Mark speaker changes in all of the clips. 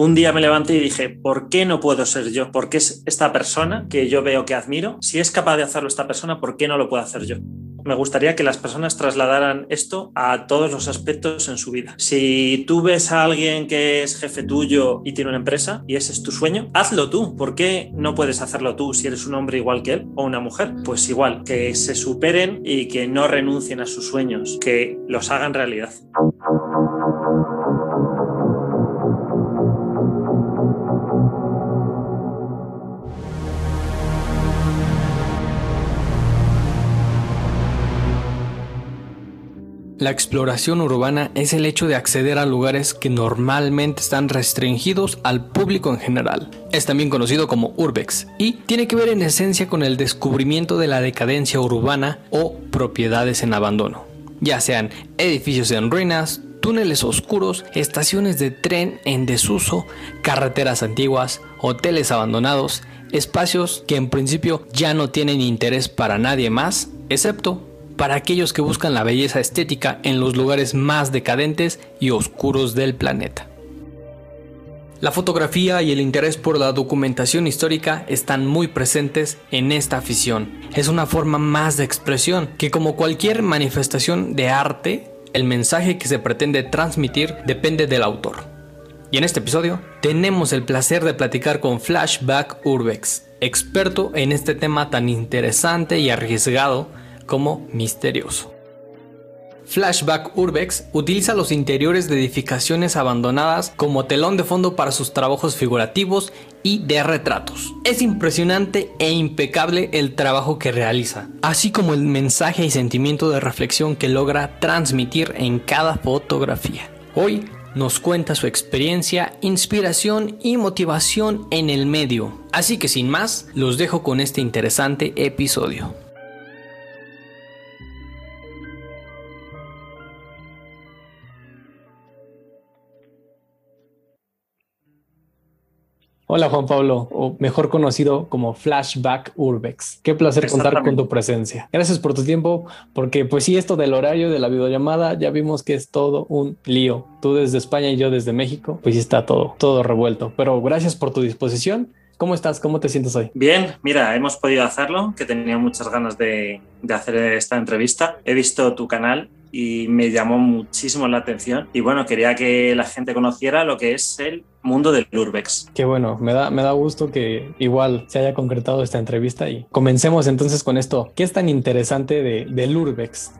Speaker 1: Un día me levanté y dije, ¿por qué no puedo ser yo? ¿Por qué es esta persona que yo veo que admiro? Si es capaz de hacerlo esta persona, ¿por qué no lo puedo hacer yo? Me gustaría que las personas trasladaran esto a todos los aspectos en su vida. Si tú ves a alguien que es jefe tuyo y tiene una empresa y ese es tu sueño, hazlo tú. ¿Por qué no puedes hacerlo tú si eres un hombre igual que él o una mujer? Pues igual, que se superen y que no renuncien a sus sueños, que los hagan realidad.
Speaker 2: La exploración urbana es el hecho de acceder a lugares que normalmente están restringidos al público en general. Es también conocido como urbex y tiene que ver en esencia con el descubrimiento de la decadencia urbana o propiedades en abandono, ya sean edificios en ruinas, túneles oscuros, estaciones de tren en desuso, carreteras antiguas, hoteles abandonados, espacios que en principio ya no tienen interés para nadie más, excepto para aquellos que buscan la belleza estética en los lugares más decadentes y oscuros del planeta. La fotografía y el interés por la documentación histórica están muy presentes en esta afición. Es una forma más de expresión que como cualquier manifestación de arte, el mensaje que se pretende transmitir depende del autor. Y en este episodio tenemos el placer de platicar con Flashback Urbex, experto en este tema tan interesante y arriesgado como misterioso. Flashback Urbex utiliza los interiores de edificaciones abandonadas como telón de fondo para sus trabajos figurativos y de retratos. Es impresionante e impecable el trabajo que realiza, así como el mensaje y sentimiento de reflexión que logra transmitir en cada fotografía. Hoy nos cuenta su experiencia, inspiración y motivación en el medio. Así que sin más, los dejo con este interesante episodio. Hola Juan Pablo, o mejor conocido como Flashback Urbex. Qué placer contar con tu presencia. Gracias por tu tiempo, porque pues sí, esto del horario de la videollamada ya vimos que es todo un lío. Tú desde España y yo desde México, pues está todo, todo revuelto. Pero gracias por tu disposición. ¿Cómo estás? ¿Cómo te sientes hoy?
Speaker 1: Bien, mira, hemos podido hacerlo, que tenía muchas ganas de, de hacer esta entrevista. He visto tu canal y me llamó muchísimo la atención. Y bueno, quería que la gente conociera lo que es el mundo del Urbex.
Speaker 2: Qué bueno, me da, me da gusto que igual se haya concretado esta entrevista y comencemos entonces con esto. ¿Qué es tan interesante de, del Urbex?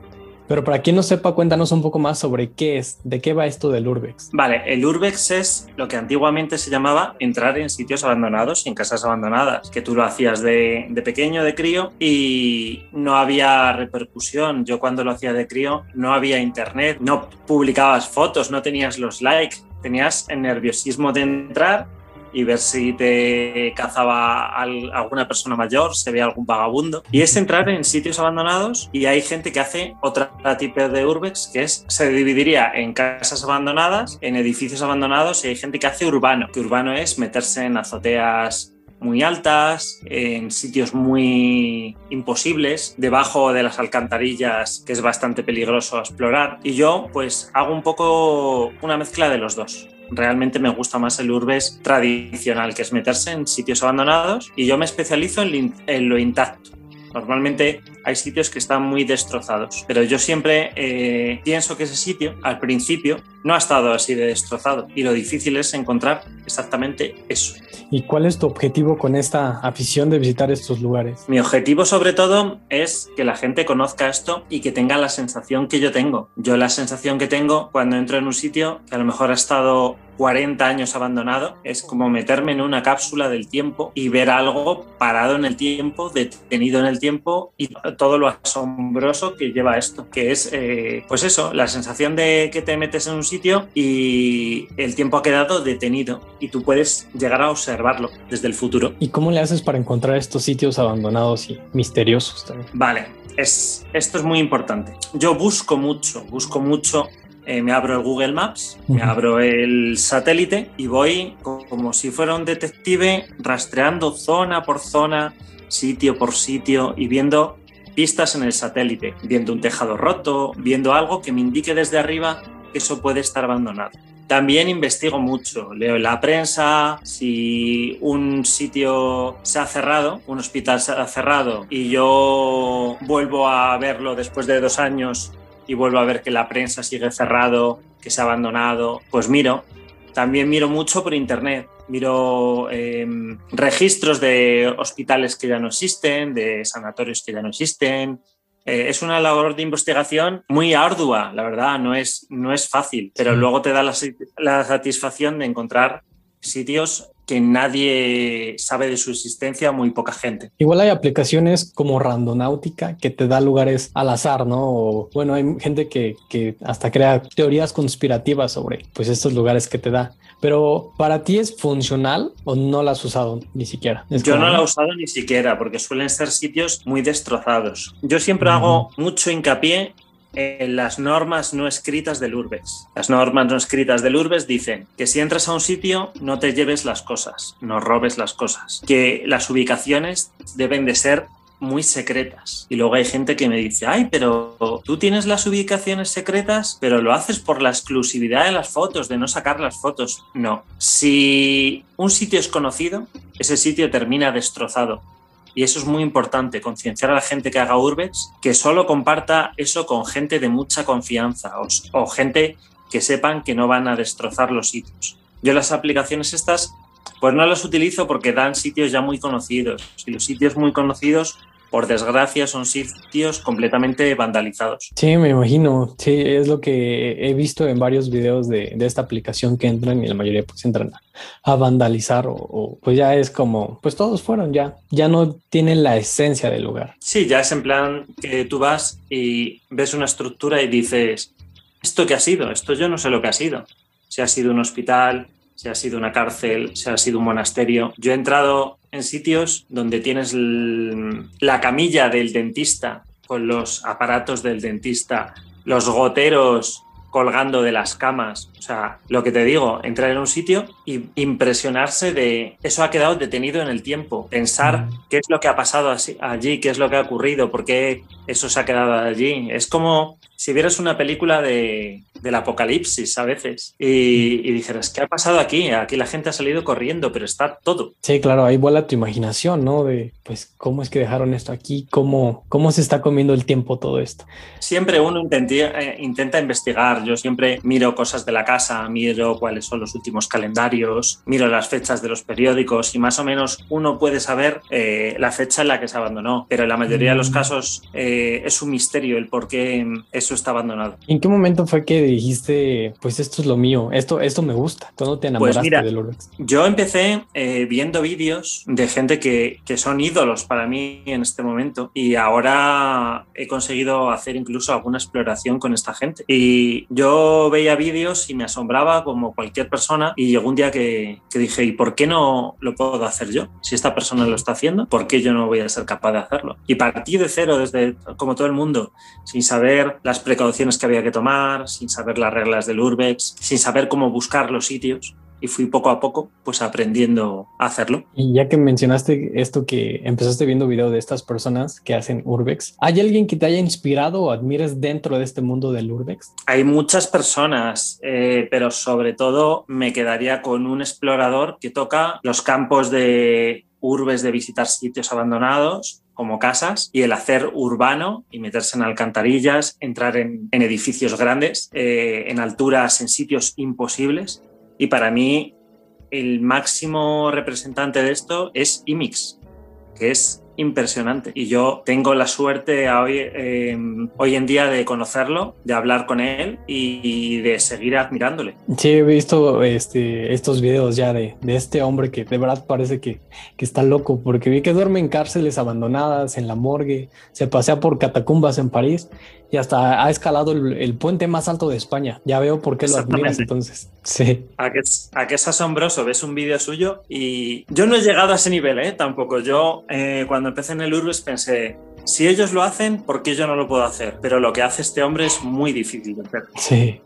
Speaker 2: Pero para quien no sepa, cuéntanos un poco más sobre qué es, de qué va esto del Urbex.
Speaker 1: Vale, el Urbex es lo que antiguamente se llamaba entrar en sitios abandonados en casas abandonadas, que tú lo hacías de, de pequeño, de crío, y no había repercusión. Yo cuando lo hacía de crío no había internet, no publicabas fotos, no tenías los likes, tenías el nerviosismo de entrar y ver si te cazaba alguna persona mayor, se ve algún vagabundo. Y es entrar en sitios abandonados y hay gente que hace otra tipo de urbex, que es, se dividiría en casas abandonadas, en edificios abandonados y hay gente que hace urbano, que urbano es meterse en azoteas muy altas, en sitios muy imposibles, debajo de las alcantarillas, que es bastante peligroso explorar. Y yo pues hago un poco una mezcla de los dos realmente me gusta más el urbes tradicional, que es meterse en sitios abandonados y yo me especializo en, lo intacto. Normalmente hay sitios que están muy destrozados, pero yo siempre eh, pienso que ese sitio al principio no ha estado así de destrozado y lo difícil es encontrar exactamente eso.
Speaker 2: ¿Y cuál es tu objetivo con esta afición de visitar estos lugares?
Speaker 1: Mi objetivo sobre todo es que la gente conozca esto y que tenga la sensación que yo tengo. Yo la sensación que tengo cuando entro en un sitio que a lo mejor ha estado 40 años abandonado, es como meterme en una cápsula del tiempo y ver algo parado en el tiempo, detenido en el tiempo y todo lo asombroso que lleva esto, que es, eh, pues eso, la sensación de que te metes en un sitio y el tiempo ha quedado detenido y tú puedes llegar a observarlo desde el futuro.
Speaker 2: ¿Y cómo le haces para encontrar estos sitios abandonados y misteriosos también?
Speaker 1: Vale, es, esto es muy importante. Yo busco mucho, busco mucho eh, me abro el Google Maps, me abro el satélite y voy como si fuera un detective rastreando zona por zona, sitio por sitio y viendo pistas en el satélite, viendo un tejado roto, viendo algo que me indique desde arriba que eso puede estar abandonado. también investigo mucho, leo la prensa, si un sitio se ha cerrado, un hospital se ha cerrado y yo vuelvo a verlo después de dos años y vuelvo a ver que la prensa sigue cerrado, que se ha abandonado, pues miro. También miro mucho por internet, miro em, registros de hospitales que ya no existen, de sanatorios que ya no existen, eh, es una labor de investigación muy ardua, la verdad, no es, no es fácil, pero luego te da la, la, satisfacción de encontrar sitios que nadie sabe de su existencia, muy poca gente.
Speaker 2: Igual hay aplicaciones como Randonáutica que te da lugares al azar, ¿no? O, bueno, hay gente que, que hasta crea teorías conspirativas sobre pues estos lugares que te da. Pero ¿para ti es funcional o no la has usado ni siquiera?
Speaker 1: Yo no la he usado ni siquiera porque suelen ser sitios muy destrozados. Yo siempre hago mucho hincapié en las normas no escritas del Urbex. Las normas no escritas del Urbex dicen que si entras a un sitio no te lleves las cosas, no robes las cosas, que las ubicaciones deben de ser muy secretas. Y luego hay gente que me dice, ay, pero tú tienes las ubicaciones secretas, pero lo haces por la exclusividad de las fotos, de no sacar las fotos. No. Si un sitio es conocido, ese sitio termina destrozado. Y eso es muy importante, concienciar a la gente que haga Urbex, que solo comparta eso con gente de mucha confianza o, o gente que sepan que no van a destrozar los sitios. Yo las aplicaciones estas, pues no las utilizo porque dan sitios ya muy conocidos. Y los sitios muy conocidos por desgracia, son sitios completamente vandalizados.
Speaker 2: Sí, me imagino. Sí, es lo que he visto en varios videos de, esta aplicación que entran y la mayoría pues entran a, vandalizar o, pues ya es como, pues todos fueron ya, ya no tienen la esencia del lugar.
Speaker 1: Sí, ya es en plan que tú vas y ves una estructura y dices, ¿esto qué ha sido? Esto yo no sé lo que ha sido. Si ha sido un hospital, si ha sido una cárcel, si ha sido un monasterio. Yo he entrado en sitios donde tienes la camilla del dentista con los aparatos del dentista, los goteros colgando de las camas. O sea, lo que te digo, entrar en un sitio y impresionarse de eso ha quedado detenido en el tiempo. Pensar qué es lo que ha pasado allí, qué es lo que ha ocurrido, por qué eso se ha quedado allí. Es como si vieras una película de, del apocalipsis a veces y, y, dijeras, ¿qué ha pasado aquí? Aquí la gente ha salido corriendo, pero está todo.
Speaker 2: Sí, claro, ahí vuela tu imaginación, ¿no? De, pues, ¿cómo es que dejaron esto aquí? ¿Cómo, cómo se está comiendo el tiempo todo esto?
Speaker 1: Siempre uno eh, intenta investigar. Yo siempre miro cosas de la casa, miro cuáles son los últimos calendarios, miro las fechas de los periódicos y más o menos uno puede saber eh, la fecha en la que se abandonó, pero en la mayoría de los mm. casos eh, es un misterio el por qué eso está abandonado.
Speaker 2: ¿En qué momento fue que dijiste, pues esto es lo mío, esto, esto me gusta? ¿Cuándo te pues enamoraste pues del Urbex?
Speaker 1: Yo empecé eh, viendo vídeos de gente que, que, son ídolos para mí en este momento y ahora he conseguido hacer incluso alguna exploración con esta gente. Y yo veía vídeos y me asombraba como cualquier persona y llegó un día que, que dije, ¿y por qué no lo puedo hacer yo? Si esta persona lo está haciendo, ¿por qué yo no voy a ser capaz de hacerlo? Y partí de cero, desde como todo el mundo, sin saber las precauciones que había que tomar, sin saber las reglas del Urbex, sin saber cómo buscar los sitios y fui poco a poco pues aprendiendo a hacerlo.
Speaker 2: Y ya que mencionaste esto que empezaste viendo video de estas personas que hacen Urbex, ¿hay alguien que te haya inspirado o admires dentro de este mundo del Urbex?
Speaker 1: Hay muchas personas, eh, pero sobre todo me quedaría con un explorador que toca los campos de urbes de visitar sitios abandonados como casas y el hacer urbano y meterse en alcantarillas, entrar en, edificios grandes, eh, en alturas, en sitios imposibles. Y para mí el máximo representante de esto es IMIX, que es impresionante. Y yo tengo la suerte hoy, eh, hoy en día de conocerlo, de hablar con él y, de seguir admirándole.
Speaker 2: Sí, he visto este, estos videos ya de, de este hombre que de verdad parece que, que, está loco, porque vi que duerme en cárceles abandonadas, en la morgue, se pasea por catacumbas en París y hasta ha escalado el, puente más alto de España. Ya veo por qué lo admiras entonces. Sí.
Speaker 1: A que, a que es asombroso, ves un vídeo suyo y yo no he llegado a ese nivel, ¿eh? Tampoco. Yo eh, cuando empecé en el Urbes pensé, si ellos lo hacen, ¿por qué yo no lo puedo hacer? Pero lo que hace este hombre es muy difícil de hacer.
Speaker 2: Sí.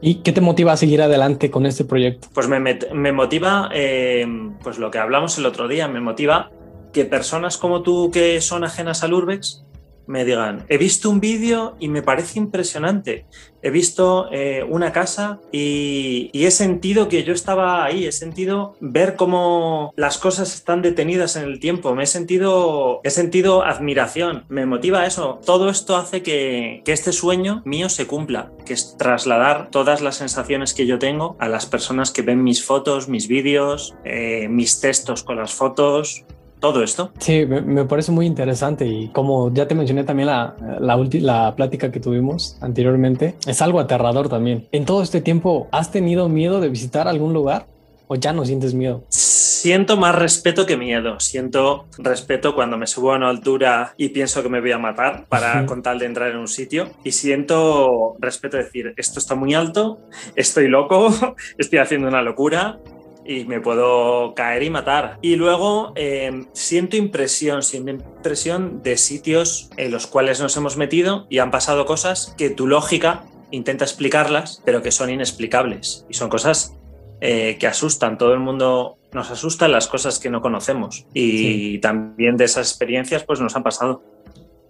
Speaker 2: ¿Y qué te motiva a seguir adelante con este proyecto?
Speaker 1: Pues me, me motiva, eh, pues lo que hablamos el otro día, me motiva que personas como tú que son ajenas al Urbex me digan, he visto un vídeo y me parece impresionante. He visto eh, una casa y, he sentido que yo estaba ahí, he sentido ver cómo las cosas están detenidas en el tiempo, me he sentido, he sentido admiración, me motiva eso. Todo esto hace que, este sueño mío se cumpla, que es trasladar todas las sensaciones que yo tengo a las personas que ven mis fotos, mis vídeos, eh, mis textos con las fotos, todo esto.
Speaker 2: Sí, me, parece muy interesante y como ya te mencioné también la, la, la plática que tuvimos anteriormente, es algo aterrador también. En todo este tiempo, ¿has tenido miedo de visitar algún lugar o ya no sientes miedo?
Speaker 1: Siento más respeto que miedo. Siento respeto cuando me subo a una altura y pienso que me voy a matar para con tal de entrar en un sitio. Y siento respeto de decir, esto está muy alto, estoy loco, estoy haciendo una locura, y me puedo caer y matar. Y luego eh, siento impresión, siento impresión de sitios en los cuales nos hemos metido y han pasado cosas que tu lógica intenta explicarlas, pero que son inexplicables. Y son cosas eh, que asustan. Todo el mundo nos asustan las cosas que no conocemos. Y también de esas experiencias pues nos han pasado.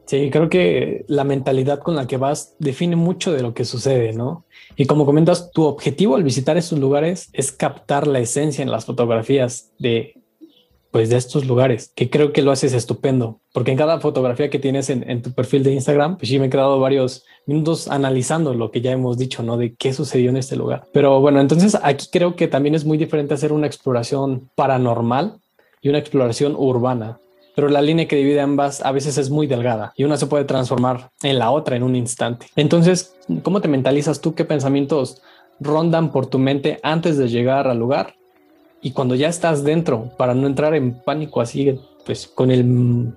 Speaker 2: Sí, creo que la mentalidad con la que vas define mucho de lo que sucede, ¿no? Y como comentas, tu objetivo al visitar estos lugares es captar la esencia en las fotografías de, pues, de estos lugares, que creo que lo haces estupendo, porque en cada fotografía que tienes en, tu perfil de Instagram, pues sí me he quedado varios minutos analizando lo que ya hemos dicho, ¿no? De qué sucedió en este lugar. Pero bueno, entonces aquí creo que también es muy diferente hacer una exploración paranormal y una exploración urbana pero la línea que divide ambas a veces es muy delgada y una se puede transformar en la otra en un instante. Entonces, ¿cómo te mentalizas tú? ¿Qué pensamientos rondan por tu mente antes de llegar al lugar? Y cuando ya estás dentro, para no entrar en pánico así, pues con el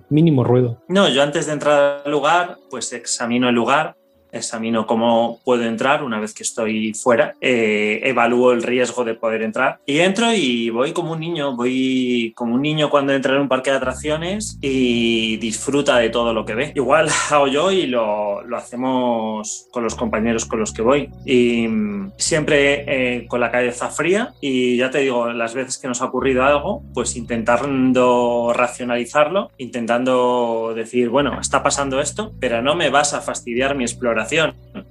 Speaker 2: mínimo ruido.
Speaker 1: No, yo antes de entrar al lugar, pues examino el lugar, examino cómo puedo entrar una vez que estoy fuera, eh, evalúo el riesgo de poder entrar y entro y voy como un niño, voy como un niño cuando entra en un parque de atracciones y disfruta de todo lo que ve. Igual hago yo y lo, lo hacemos con los compañeros con los que voy. Y mm, siempre eh, con la cabeza fría y ya te digo, las veces que nos ha ocurrido algo, pues intentando racionalizarlo, intentando decir, bueno, está pasando esto, pero no me vas a fastidiar mi exploración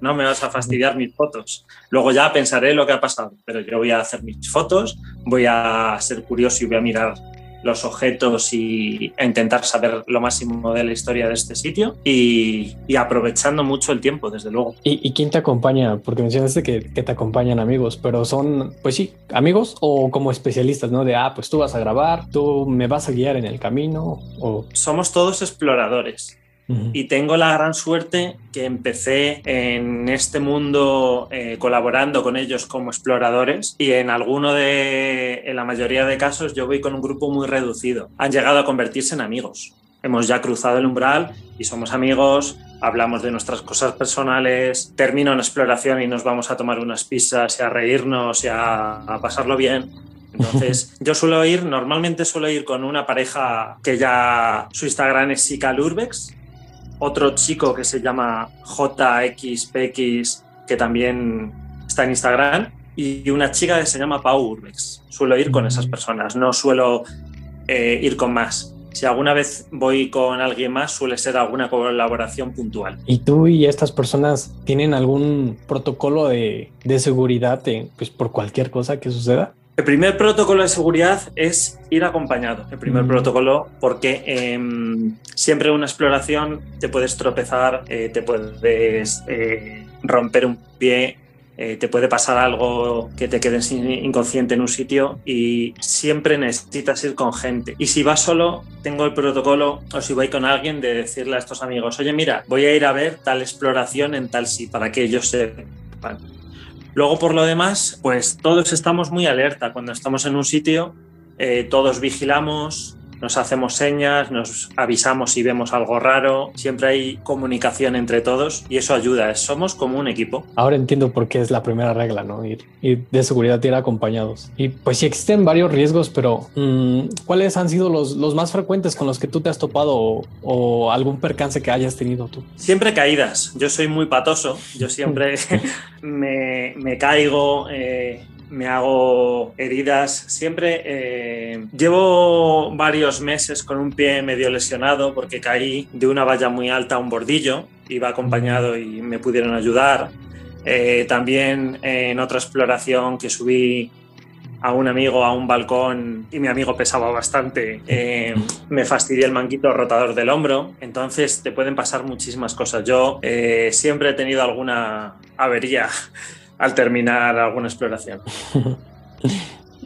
Speaker 1: no me vas a fastidiar mis fotos. Luego ya pensaré lo que ha pasado, pero yo voy a hacer mis fotos, voy a ser curioso y voy a mirar los objetos y a intentar saber lo máximo de la historia de este sitio y, aprovechando mucho el tiempo, desde luego.
Speaker 2: ¿Y, quién te acompaña? Porque mencionaste que, que, te acompañan amigos, pero son, pues sí, amigos o como especialistas, ¿no? De, ah, pues tú vas a grabar, tú me vas a guiar en el camino o...
Speaker 1: Somos todos exploradores. Y tengo la gran suerte que empecé en este mundo eh, colaborando con ellos como exploradores y en alguno de, en la mayoría de casos yo voy con un grupo muy reducido. Han llegado a convertirse en amigos. Hemos ya cruzado el umbral y somos amigos, hablamos de nuestras cosas personales, termino una exploración y nos vamos a tomar unas pizzas y a reírnos y a, pasarlo bien. Entonces, yo suelo ir, normalmente suelo ir con una pareja que ya su Instagram es Urbex otro chico que se llama JXPX, que también está en Instagram, y una chica que se llama Pau Urbex. Suelo ir con esas personas, no suelo eh, ir con más. Si alguna vez voy con alguien más, suele ser alguna colaboración puntual.
Speaker 2: ¿Y tú y estas personas tienen algún protocolo de, de seguridad pues, por cualquier cosa que suceda?
Speaker 1: El primer protocolo de seguridad es ir acompañado. El primer mm. protocolo, porque eh, siempre una exploración te puedes tropezar, eh, te puedes eh, romper un pie, eh, te puede pasar algo que te quedes inconsciente en un sitio y siempre necesitas ir con gente. Y si vas solo, tengo el protocolo, o si voy con alguien, de decirle a estos amigos, oye, mira, voy a ir a ver tal exploración en tal sitio, para que ellos sepan Luego, por lo demás, pues todos estamos muy alerta. Cuando estamos en un sitio, eh, todos vigilamos, nos hacemos señas, nos avisamos si vemos algo raro, siempre hay comunicación entre todos y eso ayuda, somos como un equipo.
Speaker 2: Ahora entiendo por qué es la primera regla, ¿no? Ir, de seguridad ir acompañados. Y pues sí existen varios riesgos, pero mm, ¿cuáles han sido los, los, más frecuentes con los que tú te has topado o, algún percance que hayas tenido tú?
Speaker 1: Siempre caídas, yo soy muy patoso, yo siempre me, me, caigo. Eh, me hago heridas. Siempre eh, llevo varios meses con un pie medio lesionado porque caí de una valla muy alta a un bordillo. Iba acompañado y me pudieron ayudar. Eh, también en otra exploración que subí a un amigo a un balcón y mi amigo pesaba bastante, eh, me fastidié el manguito rotador del hombro. Entonces te pueden pasar muchísimas cosas. Yo siempre he tenido alguna avería al terminar alguna exploración.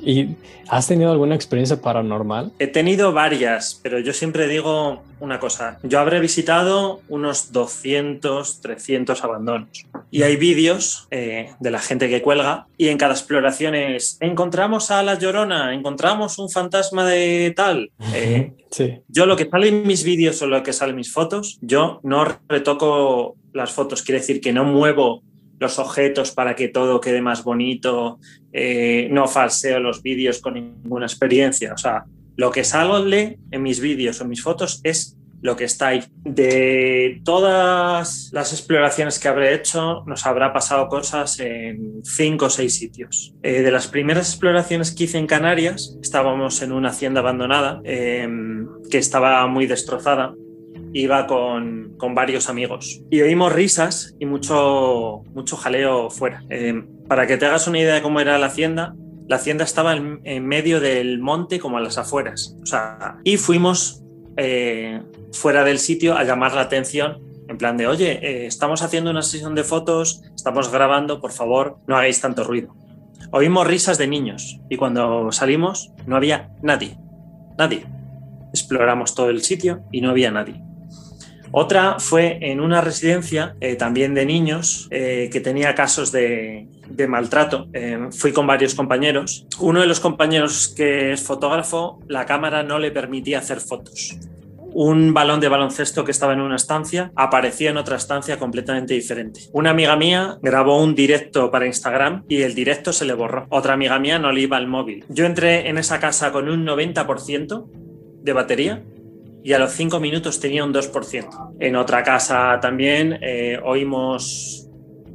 Speaker 2: ¿Y has tenido alguna experiencia paranormal?
Speaker 1: He tenido varias, pero yo siempre digo una cosa. Yo habré visitado unos 200, 300 abandonos. Y hay vídeos eh, de la gente que cuelga y en cada exploración es, encontramos a la llorona, encontramos un fantasma de tal. Eh, sí. Yo lo que sale en mis vídeos o lo que sale en mis fotos, yo no retoco las fotos, quiere decir que no muevo los objetos para que todo quede más bonito, eh, no falseo los vídeos con ninguna experiencia. O sea, lo que sale en mis vídeos o mis fotos es lo que está ahí. De todas las exploraciones que habré hecho, nos habrá pasado cosas en cinco o seis sitios. Eh, de las primeras exploraciones que hice en Canarias, estábamos en una hacienda abandonada em, que estaba muy destrozada iba con, con, varios amigos y oímos risas y mucho, mucho jaleo fuera. Eh, para que te hagas una idea de cómo era la hacienda, la hacienda estaba en, medio del monte como a las afueras. O sea, y fuimos eh, fuera del sitio a llamar la atención en plan de, oye, eh, estamos haciendo una sesión de fotos, estamos grabando, por favor, no hagáis tanto ruido. Oímos risas de niños y cuando salimos no había nadie, nadie. Exploramos todo el sitio y no había nadie. Otra fue en una residencia eh, también de niños eh, que tenía casos de, maltrato. Eh, fui con varios compañeros. Uno de los compañeros que es fotógrafo, la cámara no le permitía hacer fotos. Un balón de baloncesto que estaba en una estancia aparecía en otra estancia completamente diferente. Una amiga mía grabó un directo para Instagram y el directo se le borró. Otra amiga mía no le iba al móvil. Yo entré en esa casa con un 90% de batería y a los cinco minutos tenía un 2%. En otra casa también eh, oímos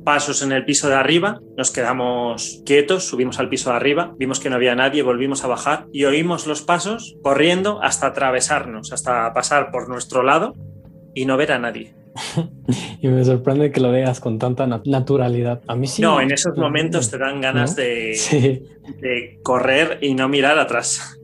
Speaker 1: pasos en el piso de arriba, nos quedamos quietos, subimos al piso de arriba, vimos que no había nadie, volvimos a bajar y oímos los pasos corriendo hasta atravesarnos, hasta pasar por nuestro lado y no ver a nadie.
Speaker 2: y me sorprende que lo veas con tanta naturalidad. A mí sí.
Speaker 1: No, en esos momentos te dan ganas de, de correr y no mirar atrás.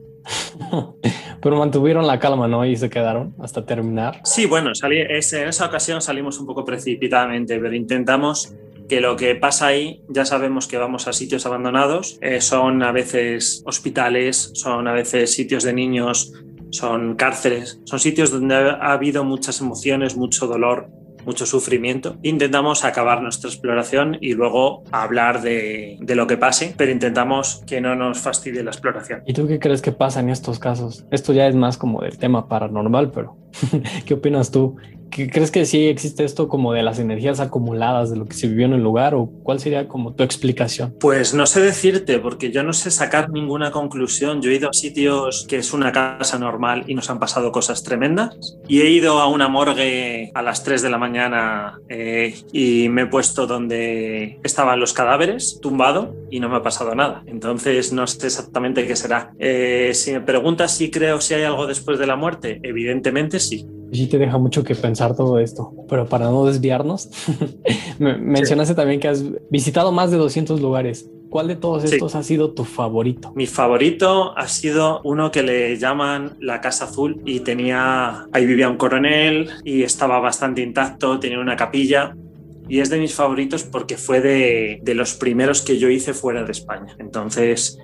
Speaker 2: Pero mantuvieron la calma, ¿no? Y se quedaron hasta terminar.
Speaker 1: Sí, bueno, salí, en esa ocasión salimos un poco precipitadamente, pero intentamos que lo que pasa ahí, ya sabemos que vamos a sitios abandonados, eh, son a veces hospitales, son a veces sitios de niños, son cárceles, son sitios donde ha habido muchas emociones, mucho dolor, mucho sufrimiento. Intentamos acabar nuestra exploración y luego hablar de, de, lo que pase, pero intentamos que no nos fastidie la exploración.
Speaker 2: ¿Y tú qué crees que pasa en estos casos? Esto ya es más como del tema paranormal, pero ¿qué opinas tú? ¿Crees que sí existe esto como de las energías acumuladas de lo que se vivió en el lugar o cuál sería como tu explicación?
Speaker 1: Pues no sé decirte porque yo no sé sacar ninguna conclusión. Yo he ido a sitios que es una casa normal y nos han pasado cosas tremendas y he ido a una morgue a las 3 de la mañana eh, y me he puesto donde estaban los cadáveres tumbado y no me ha pasado nada. Entonces no sé exactamente qué será. Eh, si me preguntas si creo si hay algo después de la muerte, evidentemente sí
Speaker 2: sí te deja mucho que pensar todo esto. Pero para no desviarnos, mencionaste también que has visitado más de 200 lugares. ¿Cuál de todos estos ha sido tu favorito?
Speaker 1: Mi favorito ha sido uno que le llaman la Casa Azul y tenía, ahí vivía un coronel y estaba bastante intacto, tenía una capilla y es de mis favoritos porque fue de, de los primeros que yo hice fuera de España. Entonces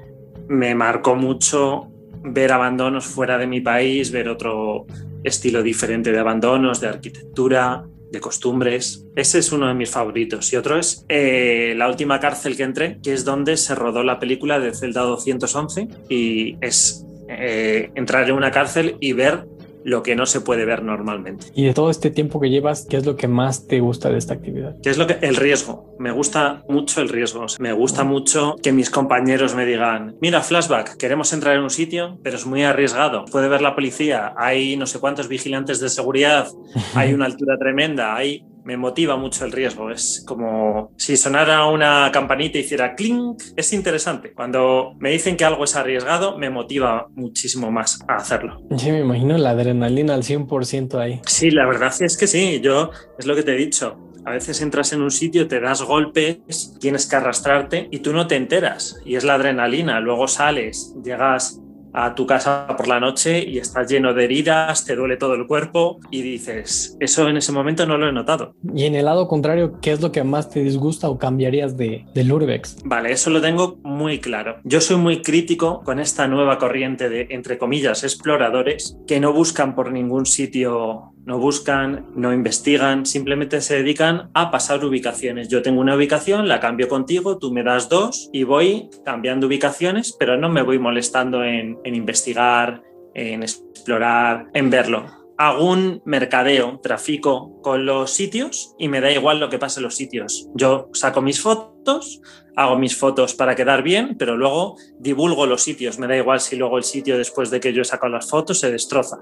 Speaker 1: me marcó mucho ver abandonos fuera de mi país, ver otro, estilo diferente de abandonos, de arquitectura, de costumbres. Ese es uno de mis favoritos. Y otro es eh, la última cárcel que entré, que es donde se rodó la película de Celda 211 y es eh, entrar en una cárcel y ver lo que no se puede ver normalmente.
Speaker 2: Y de todo este tiempo que llevas, ¿qué es lo que más te gusta de esta actividad?
Speaker 1: ¿Qué es lo que el riesgo? Me gusta mucho el riesgo. Me gusta mucho que mis compañeros me digan, "Mira, flashback, queremos entrar en un sitio, pero es muy arriesgado. Puede ver la policía, hay no sé cuántos vigilantes de seguridad, hay una altura tremenda, hay me motiva mucho el riesgo. Es como si sonara una campanita y hiciera clink. Es interesante. Cuando me dicen que algo es arriesgado, me motiva muchísimo más a hacerlo.
Speaker 2: Sí, me imagino la adrenalina al 100% ahí.
Speaker 1: Sí, la verdad es que sí. Yo, es lo que te he dicho. A veces entras en un sitio, te das golpes, tienes que arrastrarte y tú no te enteras. Y es la adrenalina. Luego sales, llegas a tu casa por la noche y estás lleno de heridas, te duele todo el cuerpo y dices, eso en ese momento no lo he notado.
Speaker 2: Y en el lado contrario, ¿qué es lo que más te disgusta o cambiarías de, del Urbex?
Speaker 1: Vale, eso lo tengo muy claro. Yo soy muy crítico con esta nueva corriente de, entre comillas, exploradores que no buscan por ningún sitio no buscan, no investigan, simplemente se dedican a pasar ubicaciones. Yo tengo una ubicación, la cambio contigo, tú me das dos y voy cambiando ubicaciones, pero no me voy molestando en, investigar, en explorar, en verlo. Hago un mercadeo, trafico con los sitios y me da igual lo que pase en los sitios. Yo saco mis fotos, hago mis fotos para quedar bien, pero luego divulgo los sitios. Me da igual si luego el sitio después de que yo he sacado las fotos se destroza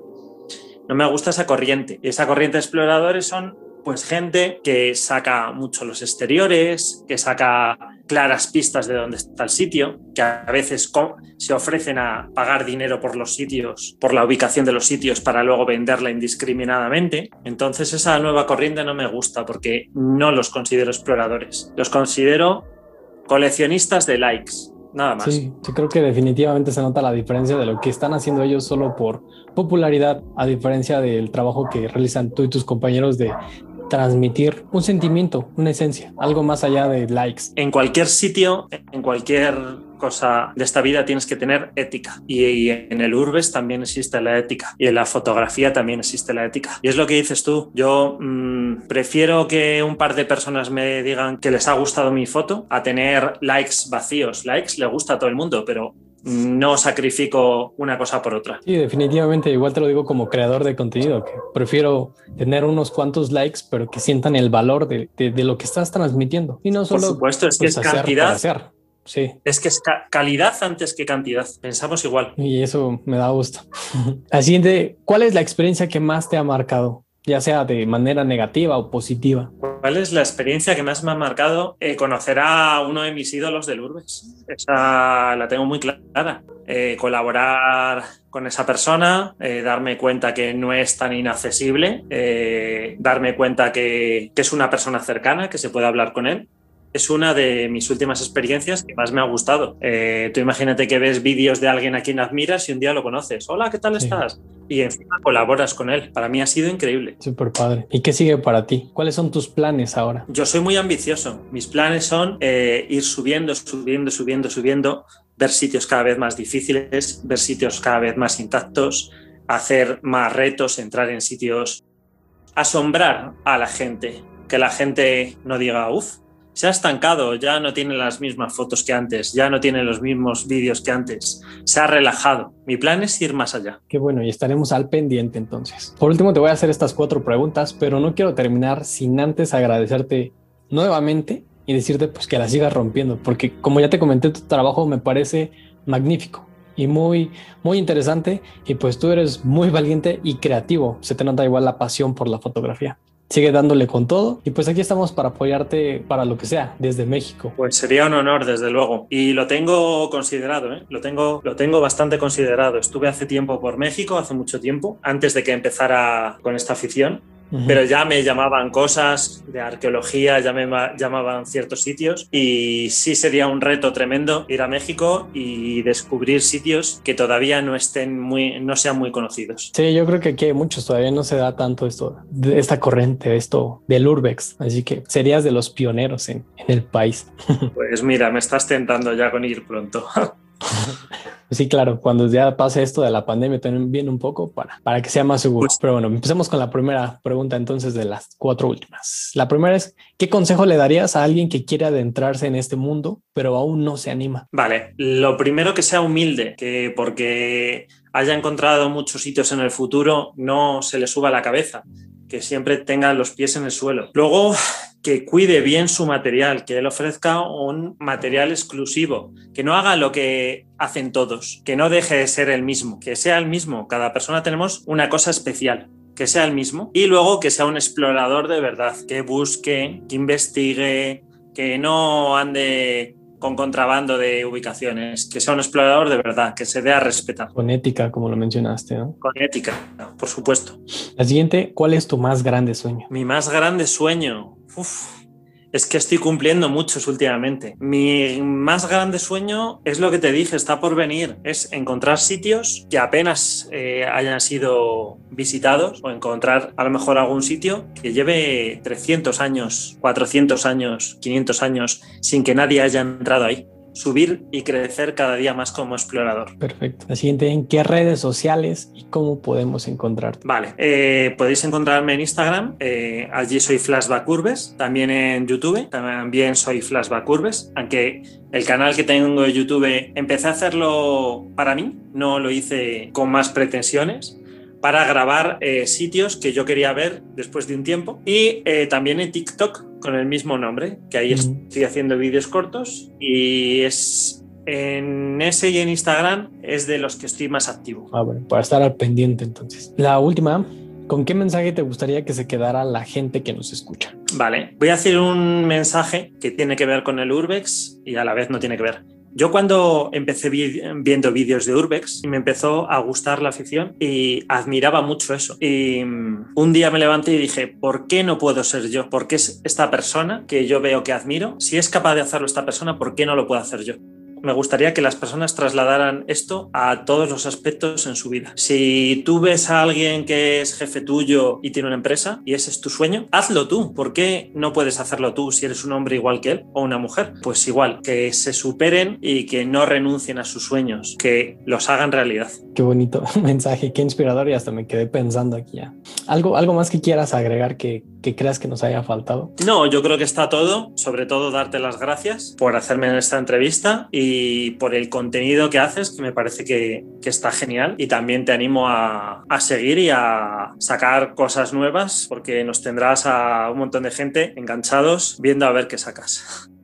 Speaker 1: no me gusta esa corriente. Esa corriente de exploradores son pues gente que saca mucho los exteriores, que saca claras pistas de dónde está el sitio, que a veces se ofrecen a pagar dinero por los sitios, por la ubicación de los sitios para luego venderla indiscriminadamente. Entonces esa nueva corriente no me gusta porque no los considero exploradores, los considero coleccionistas de likes, nada más.
Speaker 2: Sí, yo creo que definitivamente se nota la diferencia de lo que están haciendo ellos solo por popularidad, a diferencia del trabajo que realizan tú y tus compañeros de transmitir un sentimiento, una esencia, algo más allá de likes.
Speaker 1: En cualquier sitio, en cualquier cosa de esta vida tienes que tener ética. Y, en el Urbes también existe la ética. Y en la fotografía también existe la ética. Y es lo que dices tú. Yo mm, prefiero que un par de personas me digan que les ha gustado mi foto a tener likes vacíos. Likes le gusta a todo el mundo, pero no sacrifico una cosa por otra.
Speaker 2: Sí, definitivamente, igual te lo digo como creador de contenido, que prefiero tener unos cuantos likes, pero que sientan el valor de, lo que estás transmitiendo. Y no solo...
Speaker 1: Por supuesto, es que pues, es cantidad. Sí. Es que es calidad antes que cantidad. Pensamos igual.
Speaker 2: Y eso me da gusto. La siguiente, ¿cuál es la experiencia que más te ha marcado? Ya sea de manera negativa o positiva.
Speaker 1: ¿Cuál es la experiencia que más me ha marcado? Eh, conocer a uno de mis ídolos del Urbes. Esa la tengo muy clara. Eh, colaborar con esa persona, eh, darme cuenta que no es tan inaccesible, darme cuenta que, que es una persona cercana, que se puede hablar con él es una de mis últimas experiencias que más me ha gustado. Eh, tú imagínate que ves vídeos de alguien a quien admiras y un día lo conoces. Hola, ¿qué tal estás? Y encima colaboras con él. Para mí ha sido increíble.
Speaker 2: Súper padre. ¿Y qué sigue para ti? ¿Cuáles son tus planes ahora?
Speaker 1: Yo soy muy ambicioso. Mis planes son eh, ir subiendo, subiendo, subiendo, subiendo, ver sitios cada vez más difíciles, ver sitios cada vez más intactos, hacer más retos, entrar en sitios, asombrar a la gente. Que la gente no diga, uff, se ha estancado, ya no tiene las mismas fotos que antes, ya no tiene los mismos vídeos que antes, se ha relajado. Mi plan es ir más allá.
Speaker 2: Qué bueno, y estaremos al pendiente entonces. Por último, te voy a hacer estas cuatro preguntas, pero no quiero terminar sin antes agradecerte nuevamente y decirte pues que la sigas rompiendo, porque como ya te comenté, tu trabajo me parece magnífico y muy, muy interesante y pues tú eres muy valiente y creativo. Se te nota igual la pasión por la fotografía sigue dándole con todo y pues aquí estamos para apoyarte para lo que sea desde México.
Speaker 1: Pues sería un honor desde luego y lo tengo considerado, ¿eh? lo tengo lo tengo bastante considerado. Estuve hace tiempo por México, hace mucho tiempo, antes de que empezara con esta afición pero ya me llamaban cosas de arqueología, ya me llamaban ciertos sitios y sí sería un reto tremendo ir a México y descubrir sitios que todavía no estén muy, no sean muy conocidos.
Speaker 2: Sí, yo creo que aquí hay muchos, todavía no se da tanto esto, esta corriente, esto del Urbex, así que serías de los pioneros en, en el país.
Speaker 1: Pues mira, me estás tentando ya con ir pronto.
Speaker 2: Sí, claro, cuando ya pase esto de la pandemia también viene un poco para, para que sea más seguro. Pues Pero bueno, empecemos con la primera pregunta entonces de las cuatro últimas. La primera es, ¿qué consejo le darías a alguien que quiere adentrarse en este mundo, pero aún no se anima?
Speaker 1: Vale, lo primero que sea humilde, que porque haya encontrado muchos sitios en el futuro, no se le suba la cabeza, que siempre tenga los pies en el suelo. Luego, que cuide bien su material, que él ofrezca un material exclusivo, que no haga lo que hacen todos, que no deje de ser el mismo, que sea el mismo. Cada persona tenemos una cosa especial que sea el mismo y luego que sea un explorador de verdad, que busque, que investigue, que no ande con contrabando de ubicaciones, que sea un explorador de verdad, que se dé a respetar.
Speaker 2: Con ética, como lo mencionaste, ¿no?
Speaker 1: Con ética, por supuesto.
Speaker 2: La siguiente, ¿cuál es tu más grande sueño?
Speaker 1: Mi más grande sueño. Uf, es que estoy cumpliendo muchos últimamente. Mi más grande sueño es lo que te dije, está por venir, es encontrar sitios que apenas eh, hayan sido visitados o encontrar a lo mejor algún sitio que lleve 300 años, 400 años, 500 años sin que nadie haya entrado ahí subir y crecer cada día más como explorador.
Speaker 2: Perfecto. La siguiente, ¿en qué redes sociales y cómo podemos encontrarte?
Speaker 1: Vale, eh, podéis encontrarme en Instagram, eh, allí soy Flashback Urbes, también en YouTube, también soy Flashback Urbes, aunque el canal que tengo de YouTube empecé a hacerlo para mí, no lo hice con más pretensiones para grabar eh, sitios que yo quería ver después de un tiempo. Y eh, también en TikTok con el mismo nombre, que ahí estoy haciendo vídeos cortos y es en ese y en Instagram es de los que estoy más activo.
Speaker 2: Ah, bueno, para estar al pendiente entonces. La última, ¿con qué mensaje te gustaría que se quedara la gente que nos escucha?
Speaker 1: Vale, voy a hacer un mensaje que tiene que ver con el Urbex y a la vez no tiene que ver. Yo cuando empecé viendo vídeos de Urbex me empezó a gustar la afición y admiraba mucho eso. Y mm, un día me levanté y dije, ¿por qué no puedo ser yo? ¿Por qué es esta persona que yo veo que admiro? Si es capaz de hacerlo esta persona, ¿por qué no lo puedo hacer yo? Me gustaría que las personas trasladaran esto a todos los aspectos en su vida. Si tú ves a alguien que es jefe tuyo y tiene una empresa y ese es tu sueño, hazlo tú. ¿Por qué no puedes hacerlo tú si eres un hombre igual que él o una mujer? Pues igual, que se superen y que no renuncien a sus sueños, que los hagan realidad.
Speaker 2: Qué bonito mensaje, qué inspirador y hasta me quedé pensando aquí ya. ¿Algo, algo más que quieras agregar que, que creas que nos haya faltado?
Speaker 1: No, yo creo que está todo. Sobre todo darte las gracias por hacerme esta entrevista y y por el contenido que haces, que me parece que, está genial. Y también te animo a, a, seguir y a sacar cosas nuevas, porque nos tendrás a un montón de gente enganchados viendo a ver qué sacas.